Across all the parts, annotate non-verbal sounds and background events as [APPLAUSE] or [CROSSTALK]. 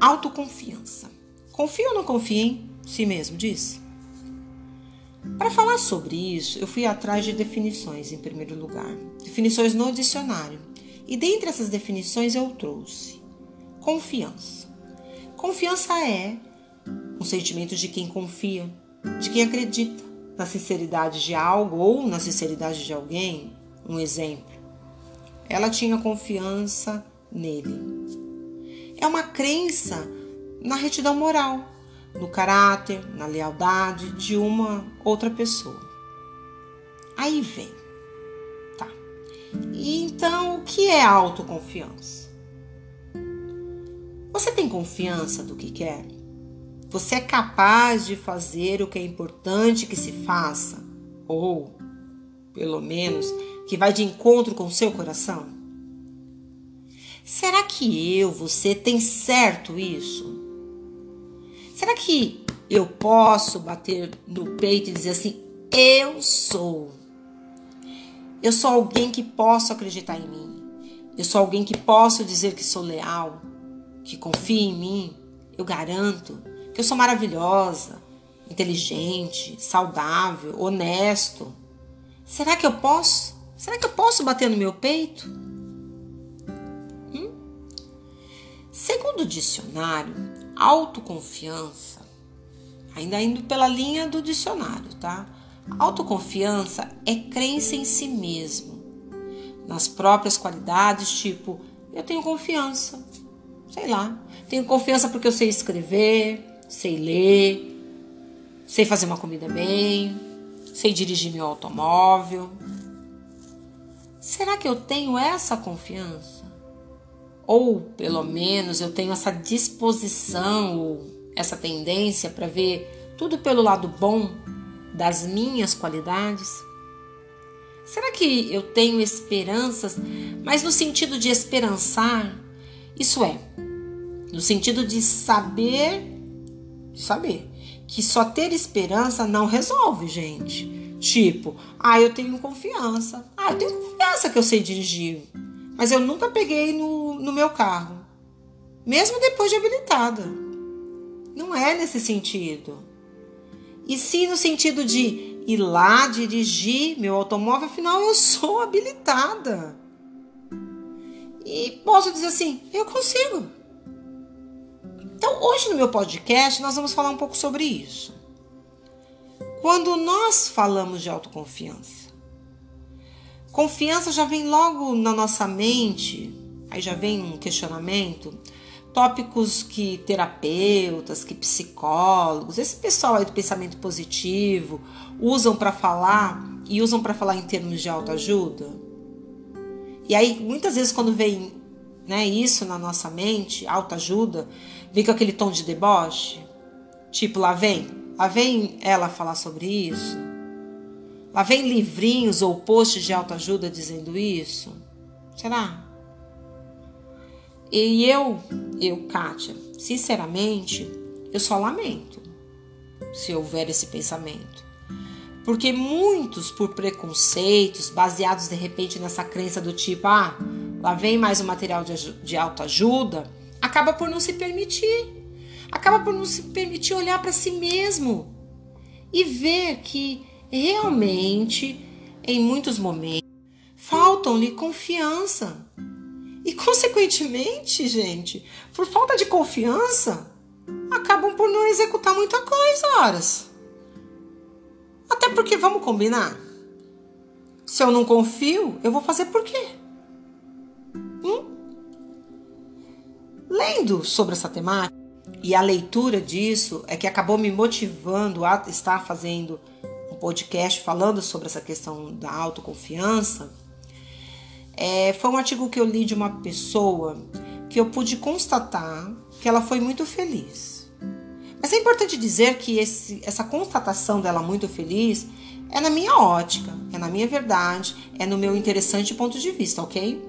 Autoconfiança. Confia ou não confia em si mesmo, diz? Para falar sobre isso, eu fui atrás de definições em primeiro lugar, definições no dicionário. E dentre essas definições eu trouxe confiança. Confiança é um sentimento de quem confia, de quem acredita na sinceridade de algo ou na sinceridade de alguém. Um exemplo. Ela tinha confiança nele. É uma crença na retidão moral, no caráter, na lealdade de uma outra pessoa. Aí vem. Tá. E então, o que é autoconfiança? Você tem confiança do que quer? Você é capaz de fazer o que é importante que se faça? Ou, pelo menos, que vai de encontro com o seu coração? Será que eu, você, tem certo isso? Será que eu posso bater no peito e dizer assim: eu sou? Eu sou alguém que posso acreditar em mim. Eu sou alguém que posso dizer que sou leal, que confia em mim. Eu garanto que eu sou maravilhosa, inteligente, saudável, honesto. Será que eu posso? Será que eu posso bater no meu peito? Segundo o dicionário, autoconfiança, ainda indo pela linha do dicionário, tá? Autoconfiança é crença em si mesmo, nas próprias qualidades, tipo, eu tenho confiança, sei lá, tenho confiança porque eu sei escrever, sei ler, sei fazer uma comida bem, sei dirigir meu automóvel. Será que eu tenho essa confiança? Ou pelo menos eu tenho essa disposição ou essa tendência para ver tudo pelo lado bom das minhas qualidades? Será que eu tenho esperanças, mas no sentido de esperançar? Isso é, no sentido de saber, saber que só ter esperança não resolve, gente. Tipo, ah, eu tenho confiança. Ah, eu tenho confiança que eu sei dirigir. Mas eu nunca peguei no, no meu carro, mesmo depois de habilitada. Não é nesse sentido. E sim no sentido de ir lá dirigir meu automóvel, afinal eu sou habilitada. E posso dizer assim, eu consigo. Então, hoje no meu podcast, nós vamos falar um pouco sobre isso. Quando nós falamos de autoconfiança, Confiança já vem logo na nossa mente, aí já vem um questionamento. Tópicos que terapeutas, que psicólogos, esse pessoal aí do pensamento positivo usam para falar e usam para falar em termos de autoajuda. E aí, muitas vezes, quando vem né, isso na nossa mente, autoajuda, vem com aquele tom de deboche. Tipo, lá vem, lá vem ela falar sobre isso. Lá vem livrinhos ou posts de autoajuda dizendo isso? Será? E eu, eu, Kátia, sinceramente, eu só lamento se houver esse pensamento. Porque muitos, por preconceitos, baseados de repente nessa crença do tipo, ah, lá vem mais um material de, de autoajuda, acaba por não se permitir. Acaba por não se permitir olhar para si mesmo e ver que realmente, em muitos momentos, faltam-lhe confiança. E, consequentemente, gente, por falta de confiança, acabam por não executar muita coisa, horas. Até porque, vamos combinar? Se eu não confio, eu vou fazer por quê? Hum? Lendo sobre essa temática, e a leitura disso é que acabou me motivando a estar fazendo podcast falando sobre essa questão da autoconfiança, é, foi um artigo que eu li de uma pessoa que eu pude constatar que ela foi muito feliz. Mas é importante dizer que esse, essa constatação dela muito feliz é na minha ótica, é na minha verdade, é no meu interessante ponto de vista, ok?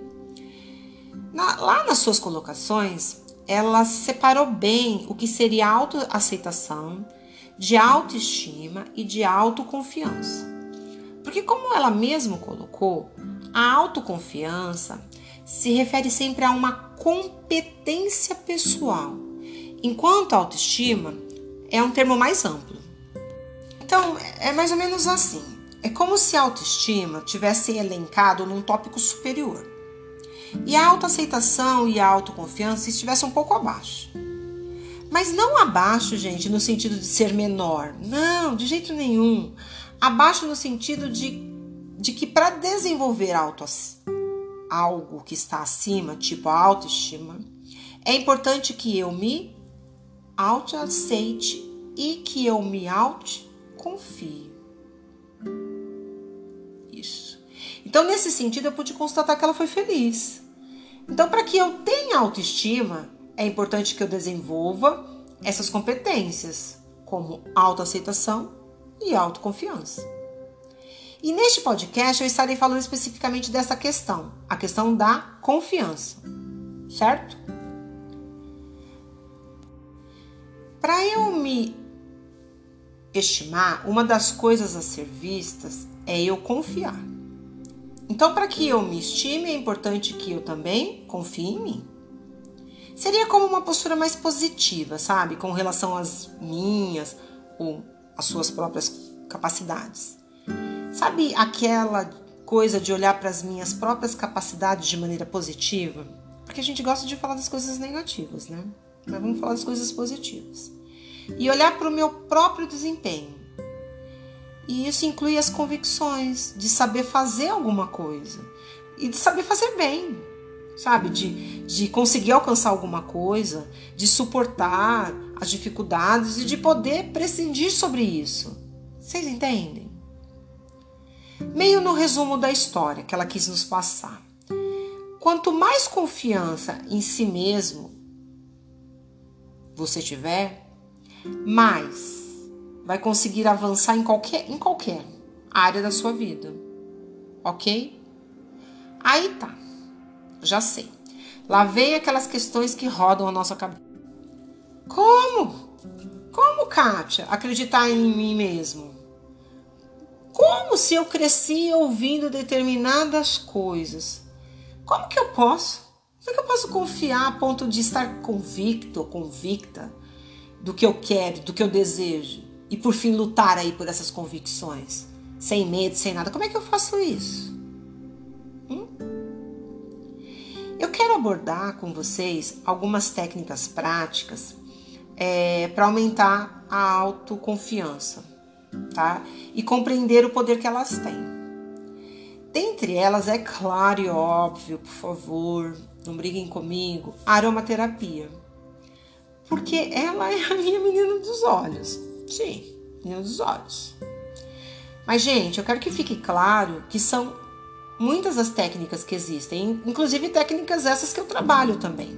Na, lá nas suas colocações, ela separou bem o que seria autoaceitação de autoestima e de autoconfiança. Porque, como ela mesma colocou, a autoconfiança se refere sempre a uma competência pessoal Enquanto a autoestima é um termo mais amplo. Então, é mais ou menos assim. É como se a autoestima tivesse elencado num tópico superior. E a autoaceitação e a autoconfiança estivessem um pouco abaixo. Mas não abaixo, gente, no sentido de ser menor. Não, de jeito nenhum. Abaixo no sentido de, de que para desenvolver auto, algo que está acima, tipo a autoestima, é importante que eu me autoaceite e que eu me autoconfie. Isso. Então, nesse sentido, eu pude constatar que ela foi feliz. Então, para que eu tenha autoestima, é importante que eu desenvolva essas competências, como autoaceitação e autoconfiança. E neste podcast eu estarei falando especificamente dessa questão, a questão da confiança, certo? Para eu me estimar, uma das coisas a ser vistas é eu confiar. Então, para que eu me estime, é importante que eu também confie em mim. Seria como uma postura mais positiva, sabe? Com relação às minhas ou às suas próprias capacidades. Sabe aquela coisa de olhar para as minhas próprias capacidades de maneira positiva? Porque a gente gosta de falar das coisas negativas, né? Mas vamos falar das coisas positivas. E olhar para o meu próprio desempenho. E isso inclui as convicções de saber fazer alguma coisa e de saber fazer bem, sabe? De, de conseguir alcançar alguma coisa, de suportar as dificuldades e de poder prescindir sobre isso. Vocês entendem? Meio no resumo da história que ela quis nos passar. Quanto mais confiança em si mesmo você tiver, mais vai conseguir avançar em qualquer, em qualquer área da sua vida. Ok? Aí tá. Já sei. Lá vem aquelas questões que rodam a nossa cabeça. Como? Como, Kátia, acreditar em mim mesmo? Como se eu cresci ouvindo determinadas coisas? Como que eu posso? Como é que eu posso confiar a ponto de estar convicto ou convicta do que eu quero, do que eu desejo? E por fim lutar aí por essas convicções, sem medo, sem nada. Como é que eu faço isso? Abordar com vocês algumas técnicas práticas é, para aumentar a autoconfiança tá? E compreender o poder que elas têm. Dentre elas, é claro e óbvio, por favor, não briguem comigo, a aromaterapia. Porque ela é a minha menina dos olhos. Sim, menina dos olhos. Mas, gente, eu quero que fique claro que são muitas as técnicas que existem, inclusive técnicas essas que eu trabalho também.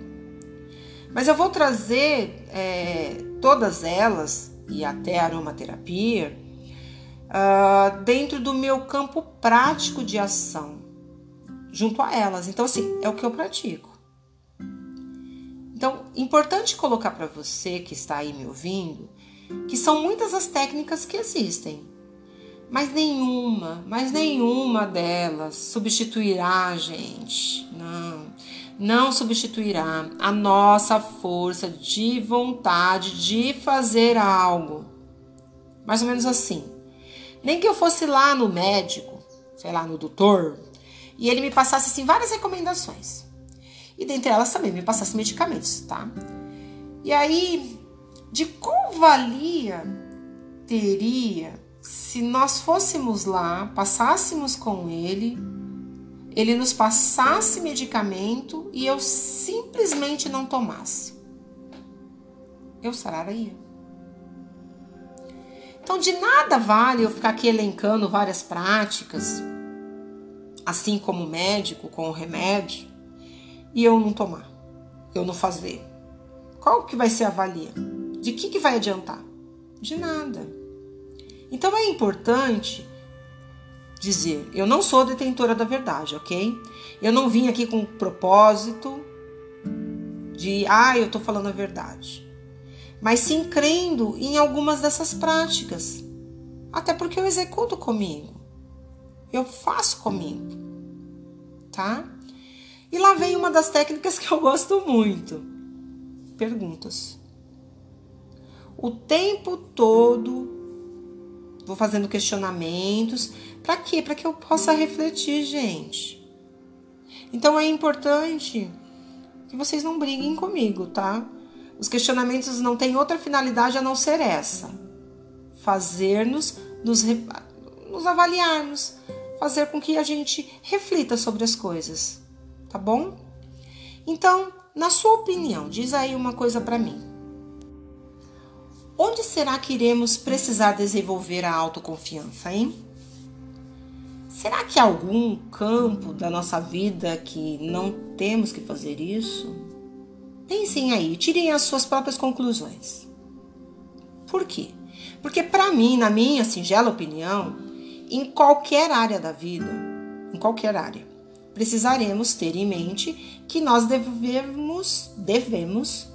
Mas eu vou trazer é, todas elas, e até a aromaterapia, uh, dentro do meu campo prático de ação, junto a elas. Então, assim, é o que eu pratico. Então, importante colocar para você que está aí me ouvindo que são muitas as técnicas que existem, mas nenhuma, mas nenhuma delas substituirá, gente. Não, não substituirá a nossa força de vontade de fazer algo. Mais ou menos assim. Nem que eu fosse lá no médico, sei lá, no doutor, e ele me passasse assim várias recomendações. E dentre elas também me passasse medicamentos, tá? E aí, de qual valia teria se nós fôssemos lá, passássemos com ele, ele nos passasse medicamento e eu simplesmente não tomasse? Eu sararia. Então, de nada vale eu ficar aqui elencando várias práticas, assim como médico com o remédio, e eu não tomar, eu não fazer. Qual que vai ser a valia? De que, que vai adiantar? De nada. Então é importante dizer: eu não sou detentora da verdade, ok? Eu não vim aqui com o propósito de, ah, eu tô falando a verdade mas sim crendo em algumas dessas práticas. Até porque eu executo comigo. Eu faço comigo. Tá? E lá vem uma das técnicas [LAUGHS] que eu gosto muito. Perguntas. o tempo todo vou fazendo questionamentos. Para quê? Para que eu possa refletir, gente. Então é importante que vocês não briguem comigo, tá? Os questionamentos não têm outra finalidade a não ser essa: fazer-nos nos, nos avaliarmos, fazer com que a gente reflita sobre as coisas, tá bom? Então, na sua opinião, diz aí uma coisa para mim. Onde será que iremos precisar desenvolver a autoconfiança, hein? Será que há algum campo da nossa vida que não temos que fazer isso? Pensem aí, tirem as suas próprias conclusões. Por quê? Porque para mim, na minha singela opinião, em qualquer área da vida, em qualquer área, precisaremos ter em mente que nós devemos, devemos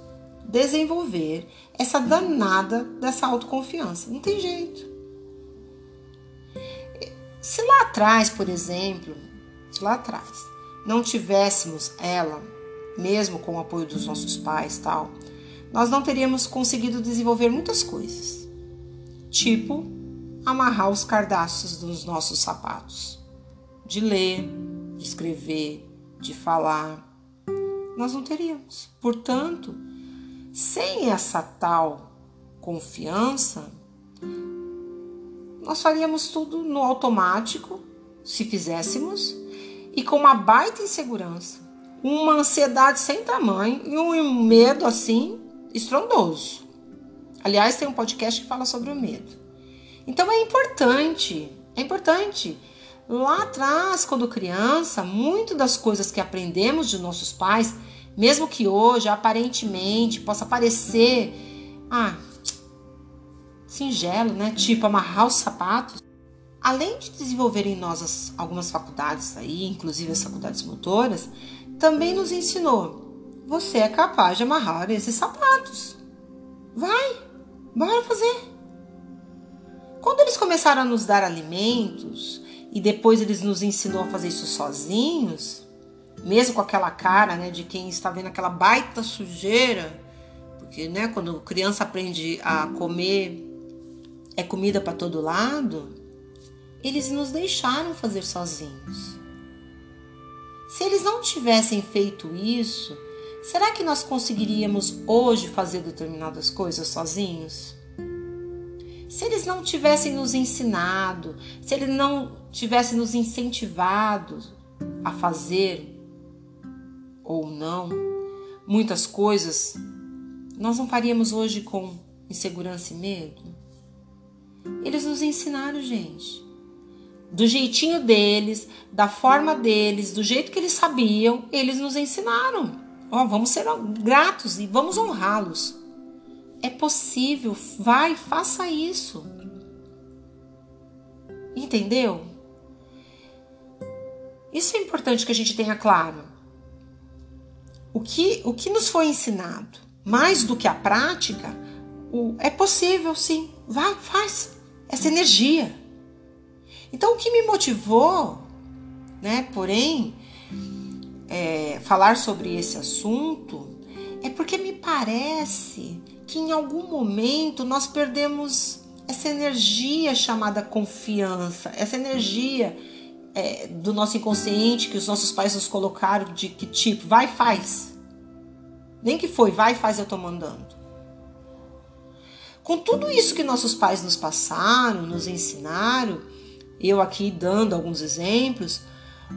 desenvolver essa danada dessa autoconfiança. Não tem jeito. Se lá atrás, por exemplo, lá atrás não tivéssemos ela, mesmo com o apoio dos nossos pais, tal, nós não teríamos conseguido desenvolver muitas coisas. Tipo, amarrar os cardaços dos nossos sapatos, de ler, de escrever, de falar. Nós não teríamos. Portanto, sem essa tal confiança, nós faríamos tudo no automático, se fizéssemos, e com uma baita insegurança, uma ansiedade sem tamanho e um medo assim estrondoso. Aliás, tem um podcast que fala sobre o medo. Então é importante, é importante Lá atrás, quando criança, muito das coisas que aprendemos de nossos pais, mesmo que hoje aparentemente possa parecer ah, singelo, né? Tipo amarrar os sapatos, além de desenvolver em nós as, algumas faculdades aí, inclusive as faculdades motoras, também nos ensinou: você é capaz de amarrar esses sapatos. Vai, bora fazer. Quando eles começaram a nos dar alimentos, e depois eles nos ensinou a fazer isso sozinhos, mesmo com aquela cara, né, de quem está vendo aquela baita sujeira, porque, né, quando criança aprende a comer é comida para todo lado, eles nos deixaram fazer sozinhos. Se eles não tivessem feito isso, será que nós conseguiríamos hoje fazer determinadas coisas sozinhos? Se eles não tivessem nos ensinado, se eles não tivessem nos incentivado a fazer ou não muitas coisas, nós não faríamos hoje com insegurança e medo? Eles nos ensinaram, gente. Do jeitinho deles, da forma deles, do jeito que eles sabiam, eles nos ensinaram. Ó, oh, vamos ser gratos e vamos honrá-los. É possível, vai, faça isso. Entendeu? Isso é importante que a gente tenha claro. O que, o que nos foi ensinado, mais do que a prática, o, é possível sim. Vai, faz essa energia. Então, o que me motivou, né, porém, é, falar sobre esse assunto é porque me parece que em algum momento nós perdemos essa energia chamada confiança, essa energia é, do nosso inconsciente que os nossos pais nos colocaram de que tipo, vai faz. Nem que foi, vai faz, eu tô mandando. Com tudo isso que nossos pais nos passaram, nos ensinaram, eu aqui dando alguns exemplos,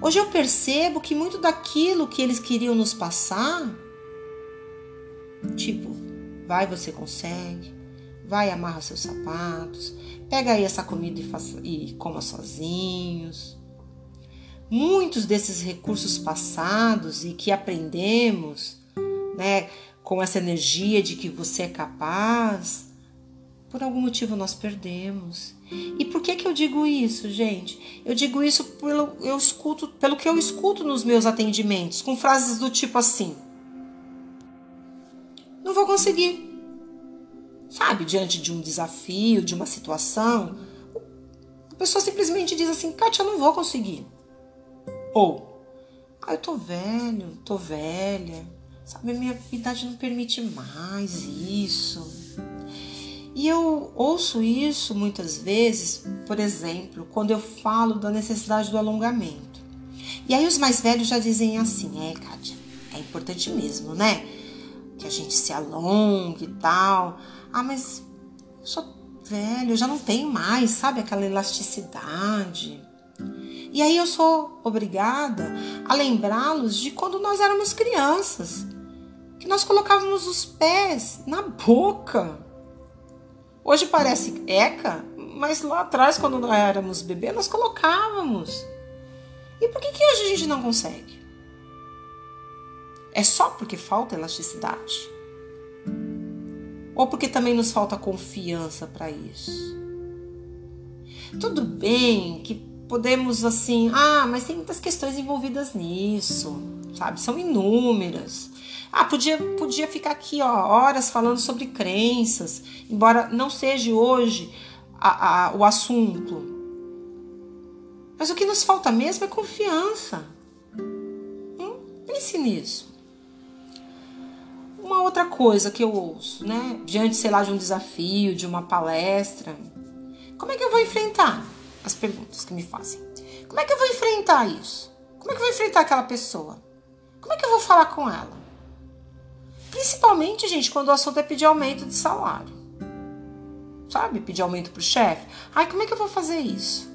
hoje eu percebo que muito daquilo que eles queriam nos passar, tipo, Vai, você consegue. Vai, amarra seus sapatos. Pega aí essa comida e, faça, e coma sozinhos. Muitos desses recursos passados e que aprendemos, né, com essa energia de que você é capaz, por algum motivo nós perdemos. E por que que eu digo isso, gente? Eu digo isso pelo eu escuto, pelo que eu escuto nos meus atendimentos, com frases do tipo assim: não vou conseguir. Sabe, diante de um desafio, de uma situação, a pessoa simplesmente diz assim: Kátia, não vou conseguir. Ou, ah, eu tô velho, tô velha, sabe, minha idade não permite mais isso. E eu ouço isso muitas vezes, por exemplo, quando eu falo da necessidade do alongamento. E aí os mais velhos já dizem assim: é, Kátia, é importante mesmo, né? Que a gente se alongue e tal. Ah, mas eu sou velho, eu já não tenho mais, sabe, aquela elasticidade. E aí eu sou obrigada a lembrá-los de quando nós éramos crianças, que nós colocávamos os pés na boca. Hoje parece eca, mas lá atrás, quando nós éramos bebê, nós colocávamos. E por que, que hoje a gente não consegue? É só porque falta elasticidade? Ou porque também nos falta confiança para isso? Tudo bem que podemos assim, ah, mas tem muitas questões envolvidas nisso, sabe? São inúmeras. Ah, podia, podia ficar aqui ó, horas falando sobre crenças, embora não seja hoje a, a, o assunto. Mas o que nos falta mesmo é confiança. Hum? Pense nisso. Uma outra coisa que eu ouço, né? Diante, sei lá, de um desafio, de uma palestra. Como é que eu vou enfrentar as perguntas que me fazem? Como é que eu vou enfrentar isso? Como é que eu vou enfrentar aquela pessoa? Como é que eu vou falar com ela? Principalmente, gente, quando o assunto é pedir aumento de salário. Sabe? Pedir aumento pro chefe. Ai, como é que eu vou fazer isso?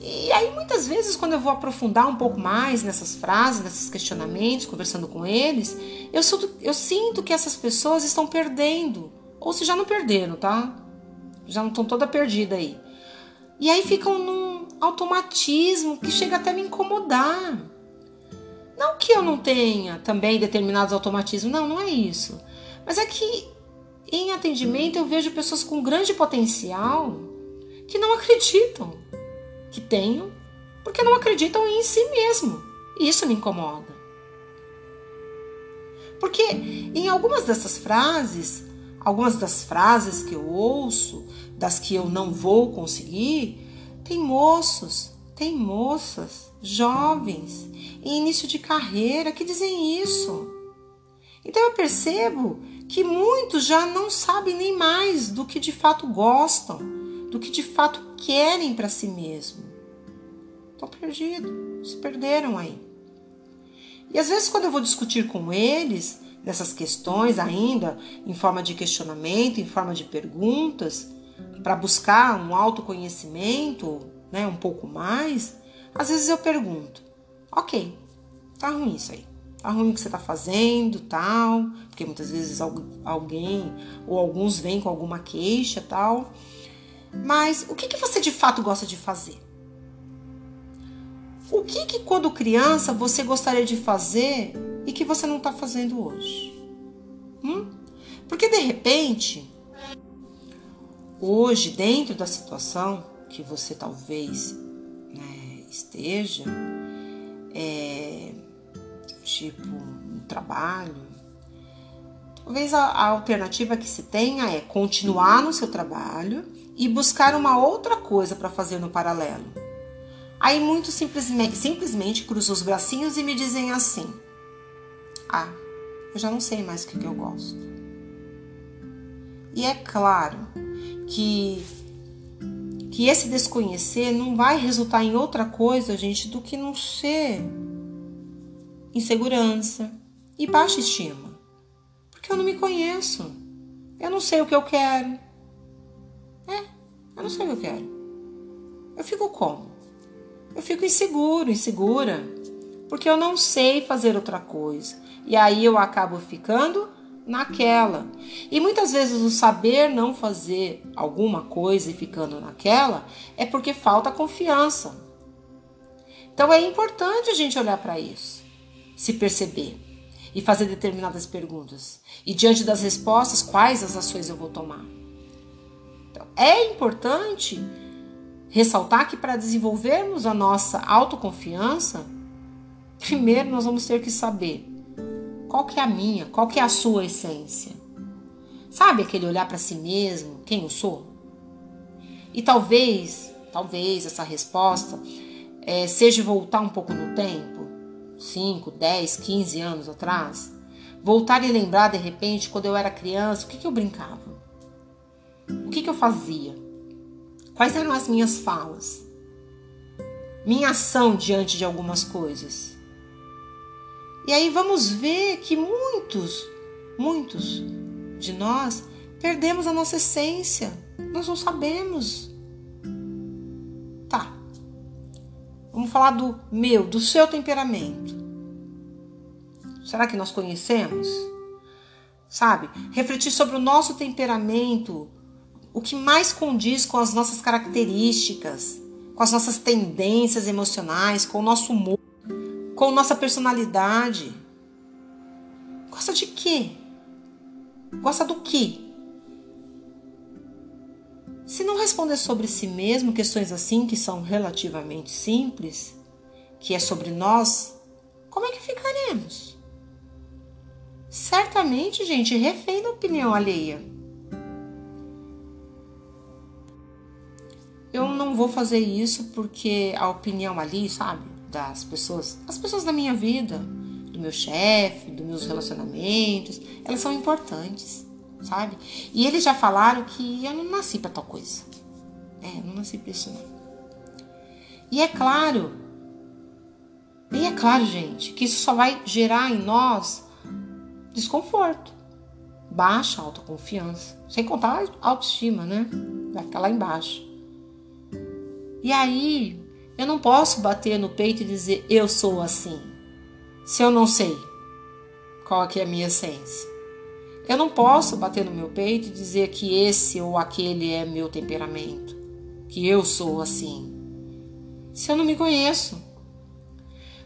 E aí, muitas vezes, quando eu vou aprofundar um pouco mais nessas frases, nesses questionamentos, conversando com eles, eu, eu sinto que essas pessoas estão perdendo. Ou se já não perderam, tá? Já não estão toda perdida aí. E aí ficam num automatismo que chega até me incomodar. Não que eu não tenha também determinados automatismos, não, não é isso. Mas é que em atendimento eu vejo pessoas com grande potencial que não acreditam que tenham porque não acreditam em si mesmo. E isso me incomoda. Porque em algumas dessas frases, algumas das frases que eu ouço, das que eu não vou conseguir, tem moços, tem moças, jovens, em início de carreira que dizem isso. Então eu percebo que muitos já não sabem nem mais do que de fato gostam, do que de fato querem para si mesmo. Estão perdidos, se perderam aí. E às vezes, quando eu vou discutir com eles nessas questões, ainda em forma de questionamento, em forma de perguntas, para buscar um autoconhecimento, né, um pouco mais, às vezes eu pergunto: ok, tá ruim isso aí. Tá ruim o que você tá fazendo, tal, porque muitas vezes alguém ou alguns vêm com alguma queixa, tal. Mas o que, que você de fato gosta de fazer? O que, que quando criança você gostaria de fazer e que você não está fazendo hoje? Hum? Porque de repente, hoje, dentro da situação que você talvez né, esteja, é, tipo um trabalho, talvez a, a alternativa que se tenha é continuar no seu trabalho e buscar uma outra coisa para fazer no paralelo. Aí muitos simplesmente, simplesmente cruzam os bracinhos e me dizem assim: Ah, eu já não sei mais o que, que eu gosto. E é claro que que esse desconhecer não vai resultar em outra coisa, gente, do que não ser insegurança e baixa estima. Porque eu não me conheço. Eu não sei o que eu quero. É, eu não sei o que eu quero. Eu fico como? Eu fico inseguro, insegura, porque eu não sei fazer outra coisa. E aí eu acabo ficando naquela. E muitas vezes o saber não fazer alguma coisa e ficando naquela é porque falta confiança. Então é importante a gente olhar para isso, se perceber e fazer determinadas perguntas. E diante das respostas, quais as ações eu vou tomar? Então, é importante ressaltar que para desenvolvermos a nossa autoconfiança, primeiro nós vamos ter que saber qual que é a minha, qual que é a sua essência. Sabe aquele olhar para si mesmo, quem eu sou? E talvez, talvez essa resposta é, seja voltar um pouco no tempo, 5, 10, 15 anos atrás, voltar e lembrar de repente quando eu era criança, o que, que eu brincava? O que, que eu fazia? Quais eram as minhas falas? Minha ação diante de algumas coisas. E aí vamos ver que muitos, muitos de nós perdemos a nossa essência. Nós não sabemos. Tá. Vamos falar do meu, do seu temperamento. Será que nós conhecemos? Sabe? Refletir sobre o nosso temperamento, o que mais condiz com as nossas características, com as nossas tendências emocionais, com o nosso humor, com nossa personalidade. Gosta de quê? Gosta do quê? Se não responder sobre si mesmo questões assim que são relativamente simples, que é sobre nós, como é que ficaremos? Certamente, gente, refém da opinião alheia. Eu não vou fazer isso porque a opinião ali, sabe, das pessoas, as pessoas da minha vida, do meu chefe, dos meus relacionamentos, elas são importantes, sabe? E eles já falaram que eu não nasci para tal coisa. É, não nasci para isso não. E é claro, e é claro, gente, que isso só vai gerar em nós desconforto, baixa autoconfiança, sem contar a autoestima, né? Vai ficar lá embaixo. E aí, eu não posso bater no peito e dizer eu sou assim, se eu não sei qual é a minha essência. Eu não posso bater no meu peito e dizer que esse ou aquele é meu temperamento, que eu sou assim, se eu não me conheço.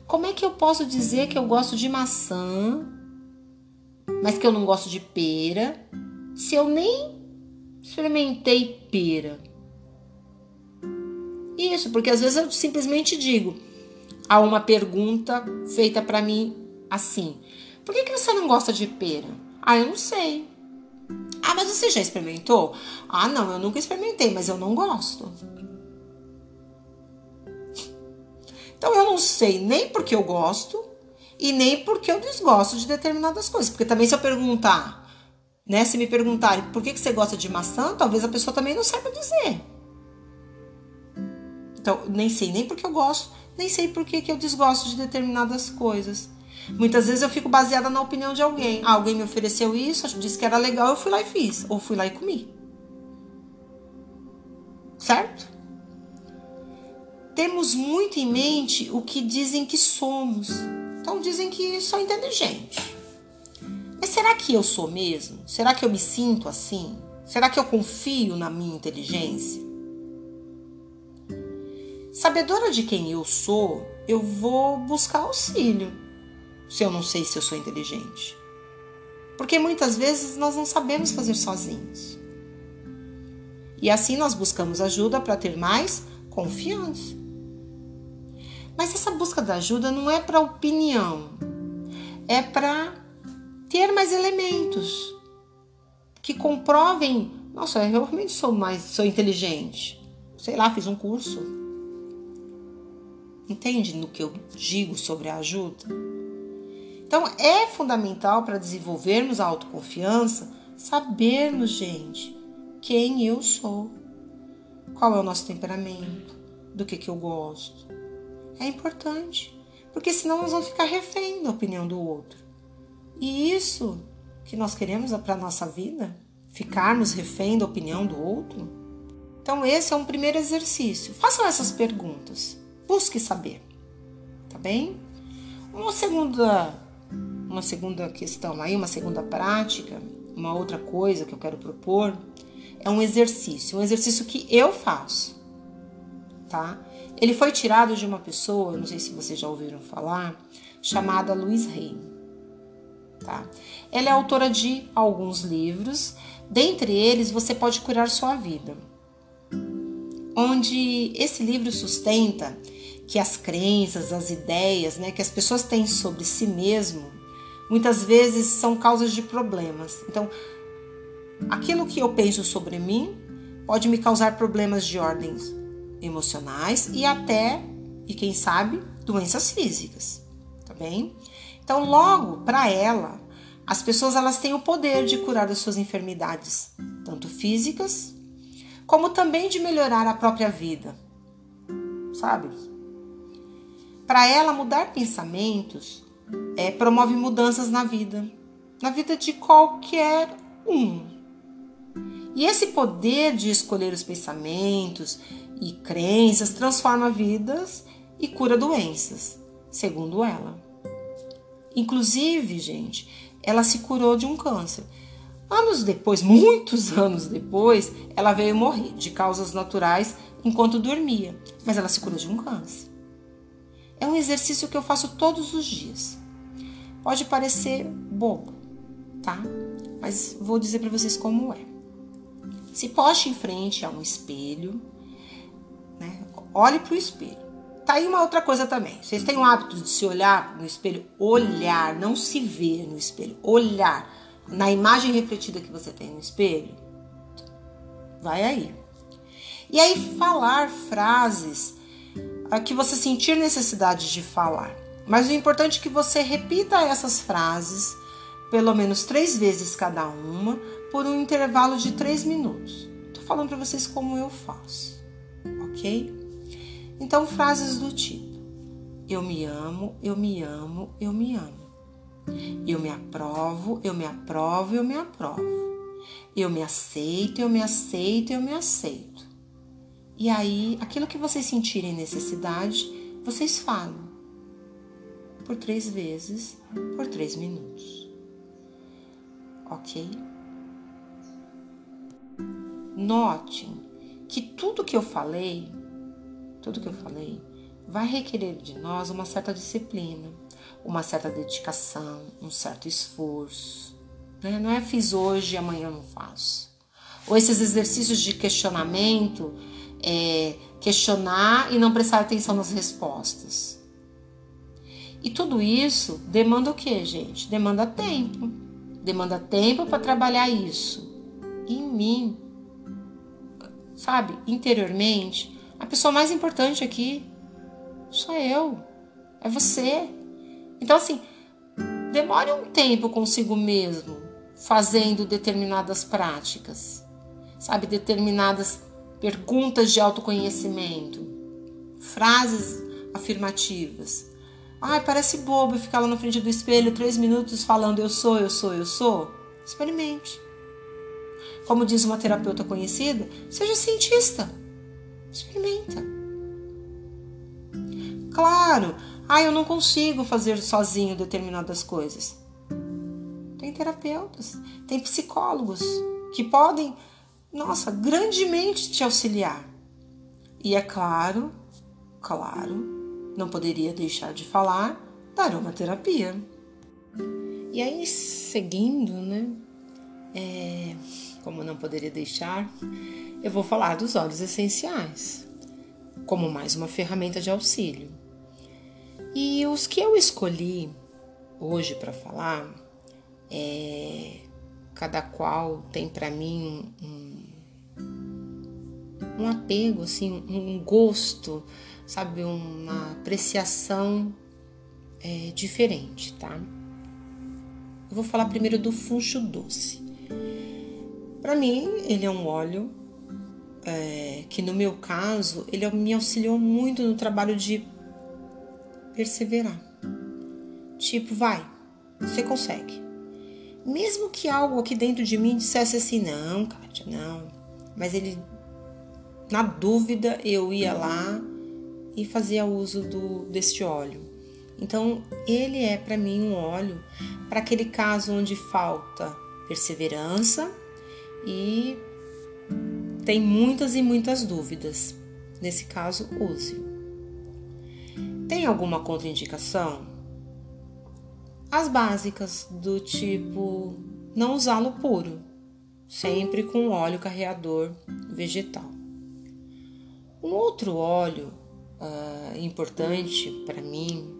Como é que eu posso dizer que eu gosto de maçã, mas que eu não gosto de pera, se eu nem experimentei pera? Isso, porque às vezes eu simplesmente digo a uma pergunta feita para mim assim: Por que, que você não gosta de pera? Ah, eu não sei. Ah, mas você já experimentou? Ah, não, eu nunca experimentei, mas eu não gosto. Então eu não sei nem porque eu gosto e nem porque eu desgosto de determinadas coisas. Porque também se eu perguntar, né, se me perguntarem por que, que você gosta de maçã, talvez a pessoa também não saiba dizer. Então, nem sei nem porque eu gosto, nem sei porque que eu desgosto de determinadas coisas. Muitas vezes eu fico baseada na opinião de alguém. Ah, alguém me ofereceu isso, disse que era legal, eu fui lá e fiz. Ou fui lá e comi. Certo? Temos muito em mente o que dizem que somos. Então dizem que sou inteligente. Mas será que eu sou mesmo? Será que eu me sinto assim? Será que eu confio na minha inteligência? Sabedora de quem eu sou, eu vou buscar auxílio se eu não sei se eu sou inteligente. Porque muitas vezes nós não sabemos fazer sozinhos. E assim nós buscamos ajuda para ter mais confiança. Mas essa busca da ajuda não é para opinião, é para ter mais elementos que comprovem, nossa, eu realmente sou mais, sou inteligente. Sei lá, fiz um curso, Entende no que eu digo sobre a ajuda? Então, é fundamental para desenvolvermos a autoconfiança sabermos, gente, quem eu sou, qual é o nosso temperamento, do que, que eu gosto. É importante, porque senão nós vamos ficar refém da opinião do outro. E isso que nós queremos para a nossa vida, ficarmos refém da opinião do outro. Então, esse é um primeiro exercício. Façam essas perguntas. Busque saber, tá bem? Uma segunda, uma segunda questão aí, uma segunda prática, uma outra coisa que eu quero propor é um exercício, um exercício que eu faço, tá? Ele foi tirado de uma pessoa, não sei se vocês já ouviram falar, chamada Louise Hay, tá? Ela é autora de alguns livros, dentre eles Você Pode Curar Sua Vida, onde esse livro sustenta que as crenças, as ideias né, que as pessoas têm sobre si mesmo, muitas vezes são causas de problemas. Então, aquilo que eu penso sobre mim pode me causar problemas de ordens emocionais e até, e quem sabe, doenças físicas, tá bem? Então, logo para ela, As pessoas elas têm o poder de curar as suas enfermidades, tanto físicas como também de melhorar a própria vida. Sabe? Para ela mudar pensamentos é, promove mudanças na vida, na vida de qualquer um. E esse poder de escolher os pensamentos e crenças transforma vidas e cura doenças, segundo ela. Inclusive, gente, ela se curou de um câncer. Anos depois, muitos [LAUGHS] anos depois, ela veio morrer de causas naturais enquanto dormia, mas ela se curou de um câncer. É um exercício que eu faço todos os dias. Pode parecer bobo, tá? Mas vou dizer para vocês como é. Se poste em frente a um espelho, né? Olhe para o espelho. Tá aí uma outra coisa também. Vocês têm o hábito de se olhar no espelho? Olhar, não se ver no espelho. Olhar na imagem refletida que você tem no espelho. Vai aí. E aí, falar frases que você sentir necessidade de falar. Mas o importante é que você repita essas frases pelo menos três vezes cada uma por um intervalo de três minutos. Tô falando para vocês como eu faço, ok? Então, frases do tipo: Eu me amo, eu me amo, eu me amo. Eu me aprovo, eu me aprovo, eu me aprovo. Eu me aceito, eu me aceito, eu me aceito. E aí, aquilo que vocês sentirem necessidade, vocês falam. Por três vezes, por três minutos. Ok? Notem que tudo que eu falei, tudo que eu falei, vai requerer de nós uma certa disciplina, uma certa dedicação, um certo esforço. Né? Não é fiz hoje e amanhã não faço. Ou esses exercícios de questionamento é, questionar e não prestar atenção nas respostas. E tudo isso demanda o que, gente? Demanda tempo. Demanda tempo para trabalhar isso em mim. Sabe, interiormente, a pessoa mais importante aqui sou eu, é você. Então, assim, demore um tempo consigo mesmo fazendo determinadas práticas, sabe, determinadas perguntas de autoconhecimento, frases afirmativas. Ai, parece bobo ficar lá na frente do espelho três minutos falando eu sou, eu sou, eu sou. Experimente. Como diz uma terapeuta conhecida, seja cientista. Experimenta. Claro, ai, eu não consigo fazer sozinho determinadas coisas. Tem terapeutas, tem psicólogos que podem nossa, grandemente te auxiliar. E é claro, claro, não poderia deixar de falar da aromaterapia. E aí, seguindo, né? É, como não poderia deixar, eu vou falar dos óleos essenciais, como mais uma ferramenta de auxílio. E os que eu escolhi hoje para falar, é, cada qual tem para mim um, um apego, assim, um gosto, sabe, uma apreciação é, diferente, tá? Eu vou falar primeiro do funcho doce. Para mim, ele é um óleo é, que, no meu caso, ele me auxiliou muito no trabalho de perseverar. Tipo, vai, você consegue. Mesmo que algo aqui dentro de mim dissesse assim, não, Kátia, não. Mas ele na dúvida, eu ia lá e fazia uso do, deste óleo. Então, ele é para mim um óleo para aquele caso onde falta perseverança e tem muitas e muitas dúvidas. Nesse caso, use-o. Tem alguma contraindicação? As básicas, do tipo não usá-lo puro, sempre com óleo carreador vegetal. Um outro óleo uh, importante para mim,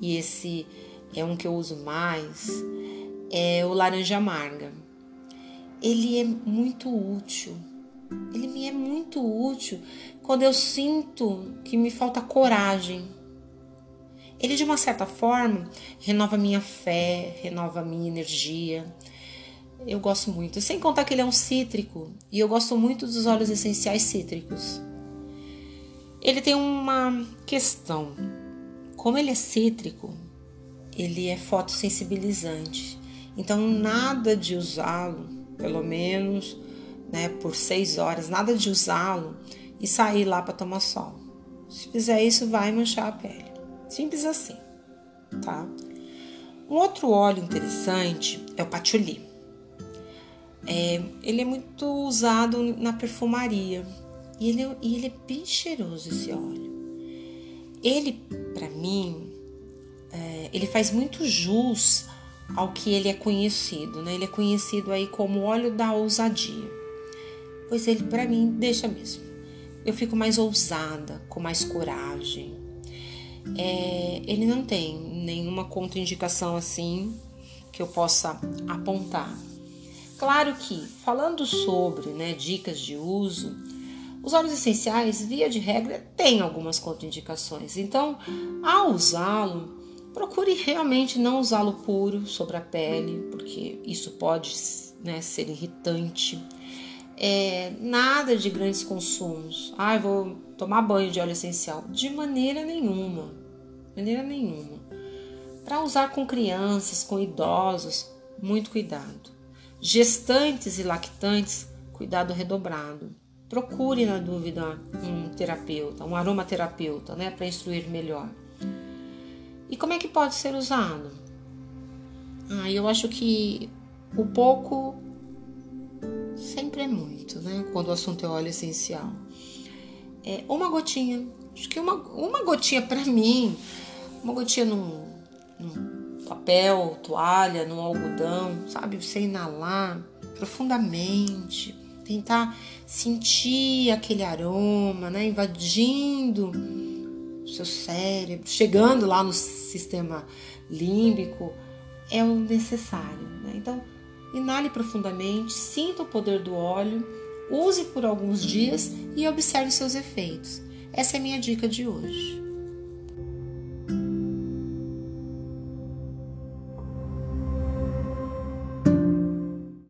e esse é um que eu uso mais, é o laranja amarga. Ele é muito útil. Ele me é muito útil quando eu sinto que me falta coragem. ele de uma certa forma renova minha fé, renova minha energia. Eu gosto muito. Sem contar que ele é um cítrico e eu gosto muito dos óleos essenciais cítricos. Ele tem uma questão. Como ele é cítrico, ele é fotossensibilizante. Então, nada de usá-lo, pelo menos né, por seis horas, nada de usá-lo e sair lá para tomar sol. Se fizer isso, vai manchar a pele. Simples assim, tá? Um outro óleo interessante é o patchouli. É, ele é muito usado na perfumaria e ele, é, e ele é bem cheiroso esse óleo. Ele, para mim, é, ele faz muito jus ao que ele é conhecido, né? Ele é conhecido aí como óleo da ousadia. Pois ele, para mim, deixa mesmo. Eu fico mais ousada, com mais coragem. É, ele não tem nenhuma contraindicação assim que eu possa apontar. Claro que, falando sobre né, dicas de uso, os óleos essenciais, via de regra, têm algumas contraindicações. Então, ao usá-lo, procure realmente não usá-lo puro sobre a pele, porque isso pode né, ser irritante. É, nada de grandes consumos. Ah, vou tomar banho de óleo essencial. De maneira nenhuma. Maneira nenhuma. Para usar com crianças, com idosos, muito cuidado. Gestantes e lactantes, cuidado redobrado. Procure, na dúvida, um terapeuta, um aromaterapeuta, né, para instruir melhor. E como é que pode ser usado? Ah, eu acho que o pouco sempre é muito, né? Quando o assunto é óleo essencial. É uma gotinha. Acho que uma, uma gotinha para [LAUGHS] mim, uma gotinha num, num papel, toalha, num algodão, sabe? Você inalar profundamente, tentar sentir aquele aroma, né? Invadindo seu cérebro, chegando lá no sistema límbico, é o necessário. Né? Então, inale profundamente, sinta o poder do óleo, use por alguns dias e observe seus efeitos. Essa é a minha dica de hoje.